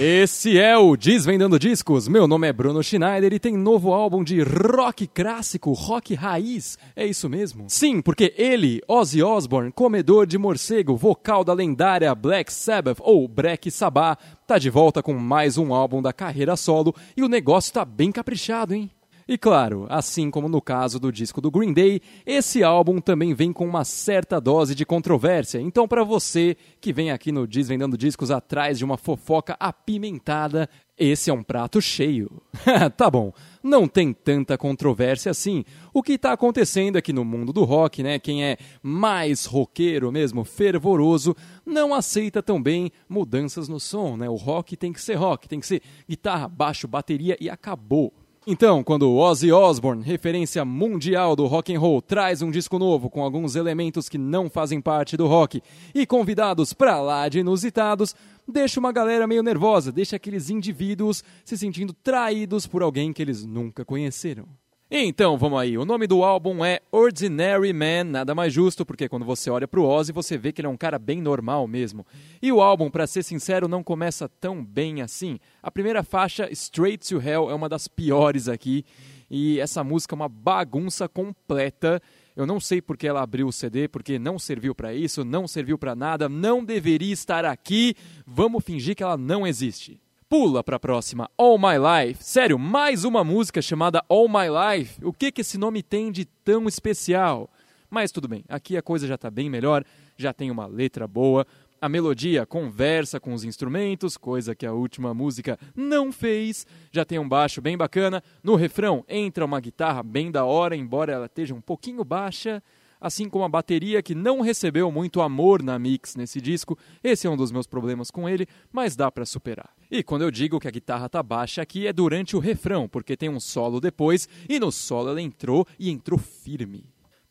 Esse é o Desvendando Discos. Meu nome é Bruno Schneider e tem novo álbum de rock clássico, rock raiz. É isso mesmo? Sim, porque ele, Ozzy Osbourne, comedor de morcego, vocal da lendária Black Sabbath ou Black Sabbath, tá de volta com mais um álbum da carreira solo e o negócio tá bem caprichado, hein? E claro, assim como no caso do disco do Green Day, esse álbum também vem com uma certa dose de controvérsia. Então, para você que vem aqui no Desvendando Discos atrás de uma fofoca apimentada, esse é um prato cheio. tá bom, não tem tanta controvérsia assim. O que está acontecendo aqui no mundo do rock, né? Quem é mais roqueiro mesmo, fervoroso, não aceita tão bem mudanças no som, né? O rock tem que ser rock, tem que ser guitarra, baixo, bateria e acabou. Então, quando Ozzy Osbourne, referência mundial do rock and roll, traz um disco novo com alguns elementos que não fazem parte do rock e convidados pra lá de inusitados, deixa uma galera meio nervosa, deixa aqueles indivíduos se sentindo traídos por alguém que eles nunca conheceram. Então, vamos aí. O nome do álbum é Ordinary Man, nada mais justo, porque quando você olha pro Ozzy, você vê que ele é um cara bem normal mesmo. E o álbum, para ser sincero, não começa tão bem assim. A primeira faixa, Straight to Hell, é uma das piores aqui. E essa música é uma bagunça completa. Eu não sei porque ela abriu o CD, porque não serviu para isso, não serviu para nada, não deveria estar aqui. Vamos fingir que ela não existe. Pula para a próxima, All My Life. Sério, mais uma música chamada All My Life. O que que esse nome tem de tão especial? Mas tudo bem, aqui a coisa já está bem melhor, já tem uma letra boa, a melodia conversa com os instrumentos, coisa que a última música não fez. Já tem um baixo bem bacana. No refrão entra uma guitarra bem da hora, embora ela esteja um pouquinho baixa assim como a bateria que não recebeu muito amor na mix nesse disco. Esse é um dos meus problemas com ele, mas dá para superar. E quando eu digo que a guitarra tá baixa aqui é durante o refrão, porque tem um solo depois e no solo ela entrou e entrou firme.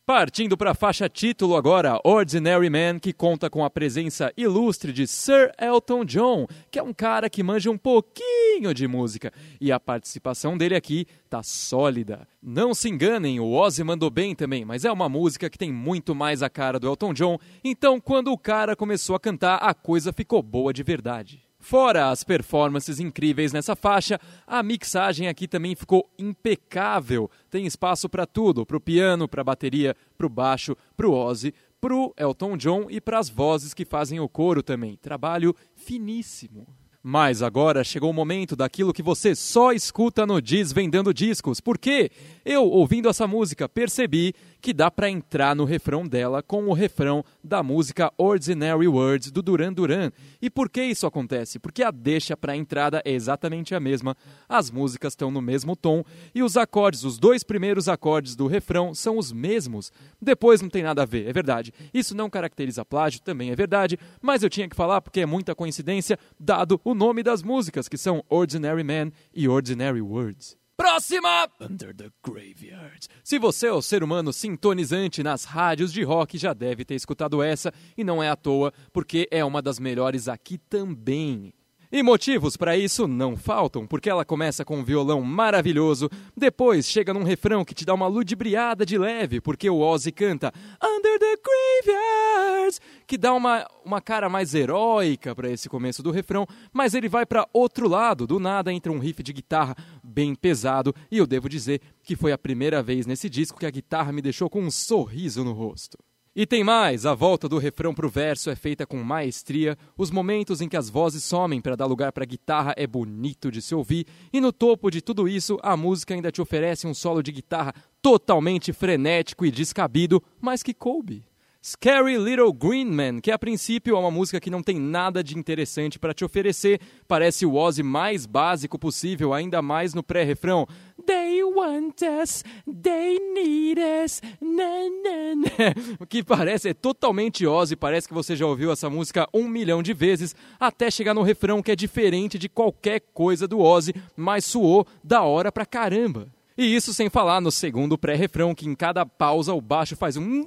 Partindo para a faixa título agora, Ordinary Man, que conta com a presença ilustre de Sir Elton John, que é um cara que manja um pouquinho de música, e a participação dele aqui tá sólida. Não se enganem, o Ozzy mandou bem também, mas é uma música que tem muito mais a cara do Elton John, então quando o cara começou a cantar, a coisa ficou boa de verdade. Fora as performances incríveis nessa faixa, a mixagem aqui também ficou impecável. Tem espaço para tudo, para o piano, para a bateria, para o baixo, para o Ozzy, para o Elton John e para as vozes que fazem o coro também. Trabalho finíssimo. Mas agora chegou o momento daquilo que você só escuta no Desvendando Discos, porque eu, ouvindo essa música, percebi que dá para entrar no refrão dela com o refrão da música Ordinary Words do Duran Duran. E por que isso acontece? Porque a deixa para a entrada é exatamente a mesma, as músicas estão no mesmo tom e os acordes, os dois primeiros acordes do refrão são os mesmos. Depois não tem nada a ver, é verdade. Isso não caracteriza plágio, também é verdade, mas eu tinha que falar porque é muita coincidência, dado o nome das músicas, que são Ordinary Man e Ordinary Words. Próxima! Under the Graveyard. Se você é o ser humano sintonizante nas rádios de rock, já deve ter escutado essa, e não é à toa, porque é uma das melhores aqui também. E motivos para isso não faltam, porque ela começa com um violão maravilhoso, depois chega num refrão que te dá uma ludibriada de leve, porque o Ozzy canta Under the Graveyards, que dá uma, uma cara mais heróica para esse começo do refrão, mas ele vai para outro lado, do nada entra um riff de guitarra bem pesado, e eu devo dizer que foi a primeira vez nesse disco que a guitarra me deixou com um sorriso no rosto. E tem mais, a volta do refrão pro verso é feita com maestria, os momentos em que as vozes somem para dar lugar para a guitarra é bonito de se ouvir, e no topo de tudo isso, a música ainda te oferece um solo de guitarra totalmente frenético e descabido, mas que coube. Scary Little Green Man, que a princípio é uma música que não tem nada de interessante para te oferecer, parece o Ozzy mais básico possível, ainda mais no pré-refrão. They want us, they need us, na, na, na. O que parece é totalmente Ozzy, parece que você já ouviu essa música um milhão de vezes, até chegar no refrão que é diferente de qualquer coisa do Ozzy, mas soou da hora pra caramba. E isso sem falar no segundo pré-refrão, que em cada pausa o baixo faz um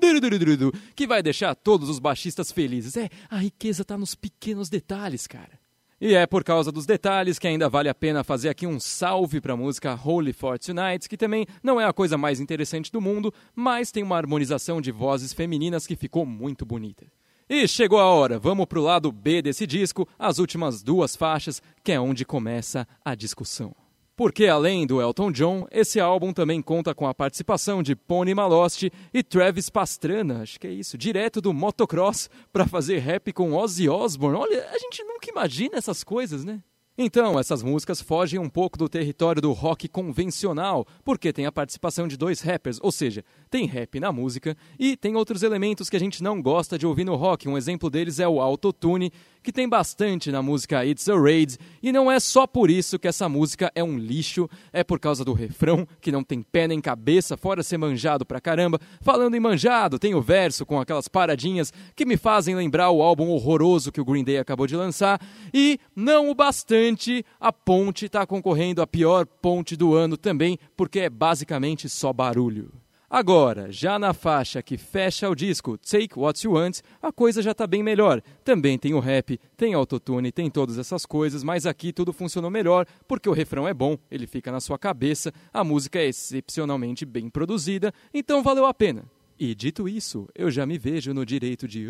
que vai deixar todos os baixistas felizes. É, a riqueza tá nos pequenos detalhes, cara. E é por causa dos detalhes que ainda vale a pena fazer aqui um salve para a música Holy for Tonight, que também não é a coisa mais interessante do mundo, mas tem uma harmonização de vozes femininas que ficou muito bonita. E chegou a hora, vamos pro lado B desse disco, as últimas duas faixas, que é onde começa a discussão. Porque além do Elton John, esse álbum também conta com a participação de Pony Malosti e Travis Pastrana, acho que é isso, direto do motocross para fazer rap com Ozzy Osbourne. Olha, a gente nunca imagina essas coisas, né? Então, essas músicas fogem um pouco do território do rock convencional, porque tem a participação de dois rappers, ou seja, tem rap na música e tem outros elementos que a gente não gosta de ouvir no rock. Um exemplo deles é o autotune, que tem bastante na música It's a Raid, e não é só por isso que essa música é um lixo, é por causa do refrão, que não tem pé nem cabeça, fora ser manjado pra caramba. Falando em manjado, tem o verso com aquelas paradinhas que me fazem lembrar o álbum horroroso que o Green Day acabou de lançar, e não o bastante, a ponte tá concorrendo a pior ponte do ano também, porque é basicamente só barulho. Agora, já na faixa que fecha o disco Take What You Want, a coisa já está bem melhor. Também tem o rap, tem autotune, tem todas essas coisas, mas aqui tudo funcionou melhor porque o refrão é bom, ele fica na sua cabeça, a música é excepcionalmente bem produzida, então valeu a pena. E dito isso, eu já me vejo no direito de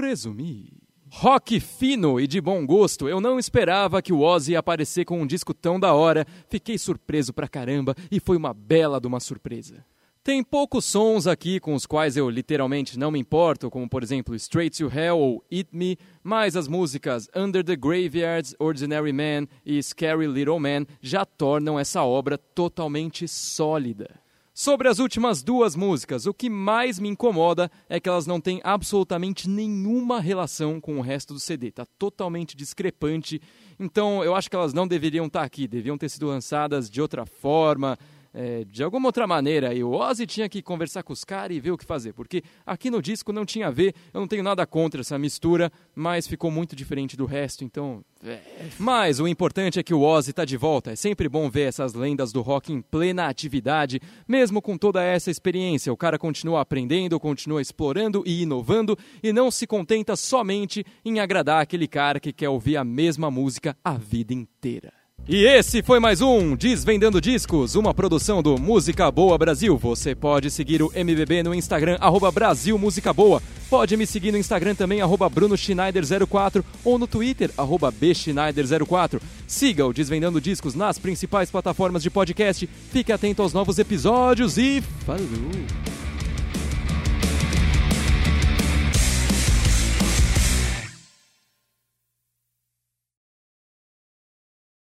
resumir. Rock fino e de bom gosto, eu não esperava que o Ozzy ia aparecer com um disco tão da hora. Fiquei surpreso pra caramba e foi uma bela de uma surpresa. Tem poucos sons aqui com os quais eu literalmente não me importo, como por exemplo Straight to Hell ou Eat Me, mas as músicas Under the Graveyards, Ordinary Man e Scary Little Man já tornam essa obra totalmente sólida. Sobre as últimas duas músicas, o que mais me incomoda é que elas não têm absolutamente nenhuma relação com o resto do CD. Tá totalmente discrepante. Então eu acho que elas não deveriam estar aqui, deviam ter sido lançadas de outra forma, é, de alguma outra maneira, e o Ozzy tinha que conversar com os caras e ver o que fazer, porque aqui no disco não tinha a ver, eu não tenho nada contra essa mistura, mas ficou muito diferente do resto, então. É. Mas o importante é que o Ozzy está de volta, é sempre bom ver essas lendas do rock em plena atividade, mesmo com toda essa experiência. O cara continua aprendendo, continua explorando e inovando, e não se contenta somente em agradar aquele cara que quer ouvir a mesma música a vida inteira. E esse foi mais um Desvendando Discos, uma produção do Música Boa Brasil. Você pode seguir o MBB no Instagram, arroba Brasil Música Boa. Pode me seguir no Instagram também, arroba Bruno Schneider04 ou no Twitter, arroba Bschneider04. Siga o Desvendando Discos nas principais plataformas de podcast. Fique atento aos novos episódios e falou!